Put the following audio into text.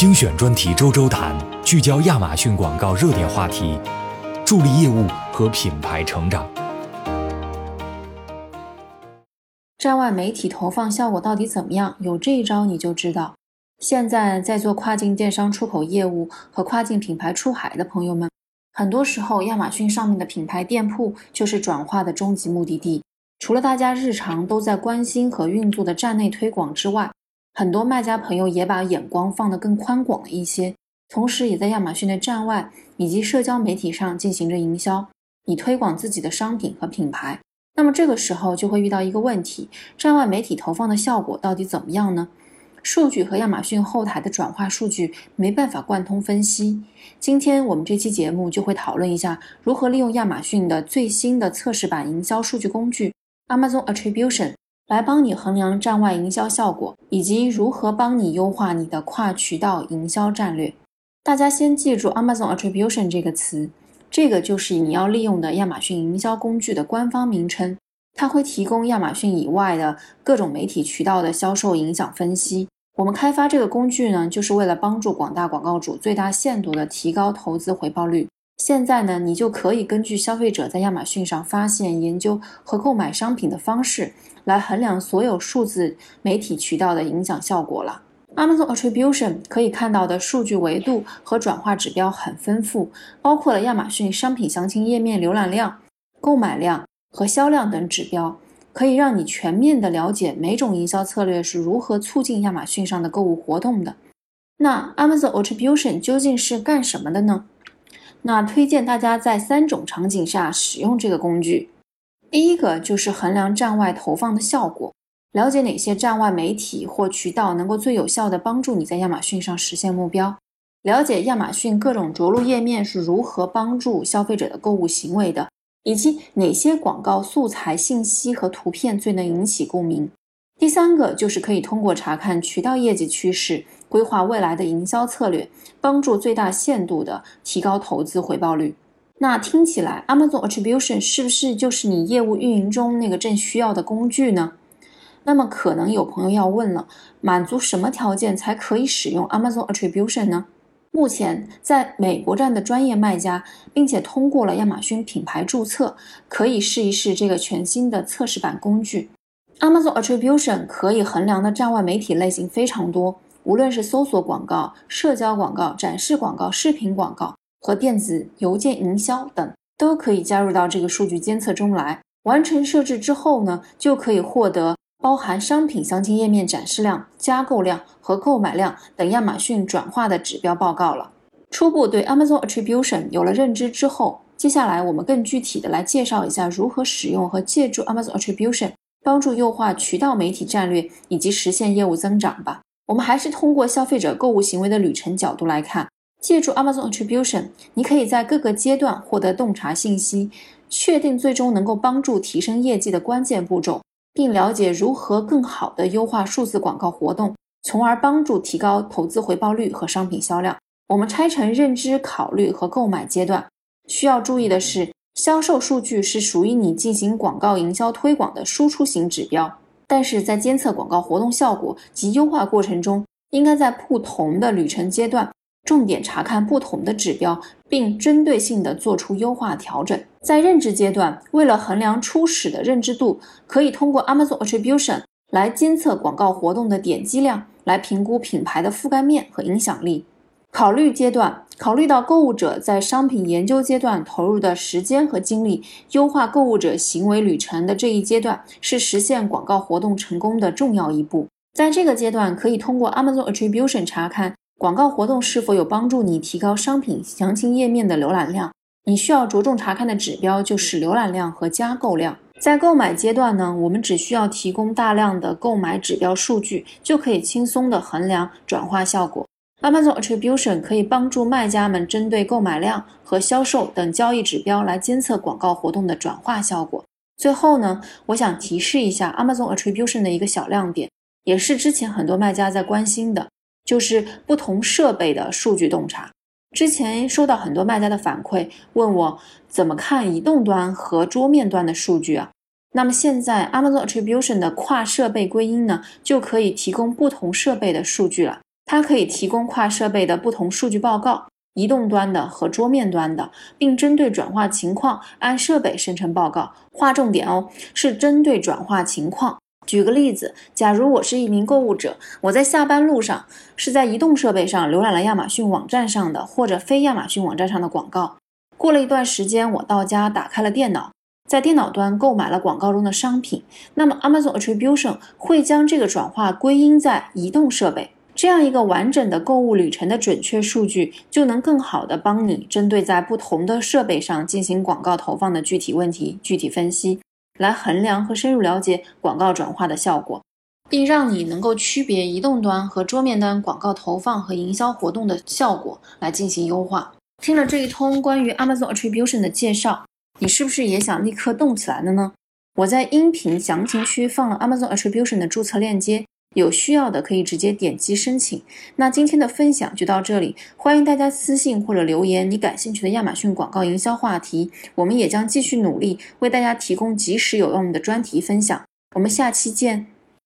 精选专题周周谈，聚焦亚马逊广告热点话题，助力业务和品牌成长。站外媒体投放效果到底怎么样？有这一招你就知道。现在在做跨境电商出口业务和跨境品牌出海的朋友们，很多时候亚马逊上面的品牌店铺就是转化的终极目的地。除了大家日常都在关心和运作的站内推广之外，很多卖家朋友也把眼光放得更宽广了一些，同时也在亚马逊的站外以及社交媒体上进行着营销，以推广自己的商品和品牌。那么这个时候就会遇到一个问题：站外媒体投放的效果到底怎么样呢？数据和亚马逊后台的转化数据没办法贯通分析。今天我们这期节目就会讨论一下如何利用亚马逊的最新的测试版营销数据工具。Amazon Attribution 来帮你衡量站外营销效果，以及如何帮你优化你的跨渠道营销战略。大家先记住 Amazon Attribution 这个词，这个就是你要利用的亚马逊营销工具的官方名称。它会提供亚马逊以外的各种媒体渠道的销售影响分析。我们开发这个工具呢，就是为了帮助广大广告主最大限度地提高投资回报率。现在呢，你就可以根据消费者在亚马逊上发现、研究和购买商品的方式，来衡量所有数字媒体渠道的影响效果了。Amazon Attribution 可以看到的数据维度和转化指标很丰富，包括了亚马逊商品详情页面浏览量、购买量和销量等指标，可以让你全面的了解每种营销策略是如何促进亚马逊上的购物活动的。那 Amazon Attribution 究竟是干什么的呢？那推荐大家在三种场景下使用这个工具。第一个就是衡量站外投放的效果，了解哪些站外媒体或渠道能够最有效的帮助你在亚马逊上实现目标，了解亚马逊各种着陆页面是如何帮助消费者的购物行为的，以及哪些广告素材、信息和图片最能引起共鸣。第三个就是可以通过查看渠道业绩趋势。规划未来的营销策略，帮助最大限度的提高投资回报率。那听起来，Amazon Attribution 是不是就是你业务运营中那个正需要的工具呢？那么可能有朋友要问了，满足什么条件才可以使用 Amazon Attribution 呢？目前在美国站的专业卖家，并且通过了亚马逊品牌注册，可以试一试这个全新的测试版工具。Amazon Attribution 可以衡量的站外媒体类型非常多。无论是搜索广告、社交广告、展示广告、视频广告和电子邮件营销等，都可以加入到这个数据监测中来。完成设置之后呢，就可以获得包含商品详情页面展示量、加购量和购买量等亚马逊转化的指标报告了。初步对 Amazon Attribution 有了认知之后，接下来我们更具体的来介绍一下如何使用和借助 Amazon Attribution，帮助优化渠道媒体战略以及实现业务增长吧。我们还是通过消费者购物行为的旅程角度来看，借助 Amazon Attribution，你可以在各个阶段获得洞察信息，确定最终能够帮助提升业绩的关键步骤，并了解如何更好的优化数字广告活动，从而帮助提高投资回报率和商品销量。我们拆成认知、考虑和购买阶段，需要注意的是，销售数据是属于你进行广告营销推广的输出型指标。但是在监测广告活动效果及优化过程中，应该在不同的旅程阶段，重点查看不同的指标，并针对性的做出优化调整。在认知阶段，为了衡量初始的认知度，可以通过 Amazon Attribution 来监测广告活动的点击量，来评估品牌的覆盖面和影响力。考虑阶段，考虑到购物者在商品研究阶段投入的时间和精力，优化购物者行为旅程的这一阶段是实现广告活动成功的重要一步。在这个阶段，可以通过 Amazon Attribution 查看广告活动是否有帮助你提高商品详情页面的浏览量。你需要着重查看的指标就是浏览量和加购量。在购买阶段呢，我们只需要提供大量的购买指标数据，就可以轻松的衡量转化效果。Amazon Attribution 可以帮助卖家们针对购买量和销售等交易指标来监测广告活动的转化效果。最后呢，我想提示一下 Amazon Attribution 的一个小亮点，也是之前很多卖家在关心的，就是不同设备的数据洞察。之前收到很多卖家的反馈，问我怎么看移动端和桌面端的数据啊？那么现在 Amazon Attribution 的跨设备归因呢，就可以提供不同设备的数据了。它可以提供跨设备的不同数据报告，移动端的和桌面端的，并针对转化情况按设备生成报告。划重点哦，是针对转化情况。举个例子，假如我是一名购物者，我在下班路上是在移动设备上浏览了亚马逊网站上的或者非亚马逊网站上的广告。过了一段时间，我到家打开了电脑，在电脑端购买了广告中的商品，那么 Amazon Attribution 会将这个转化归因在移动设备。这样一个完整的购物旅程的准确数据，就能更好的帮你针对在不同的设备上进行广告投放的具体问题具体分析，来衡量和深入了解广告转化的效果，并让你能够区别移动端和桌面端广告投放和营销活动的效果来进行优化。听了这一通关于 Amazon Attribution 的介绍，你是不是也想立刻动起来了呢？我在音频详情区放了 Amazon Attribution 的注册链接。有需要的可以直接点击申请。那今天的分享就到这里，欢迎大家私信或者留言你感兴趣的亚马逊广告营销话题，我们也将继续努力为大家提供及时有用的专题分享。我们下期见。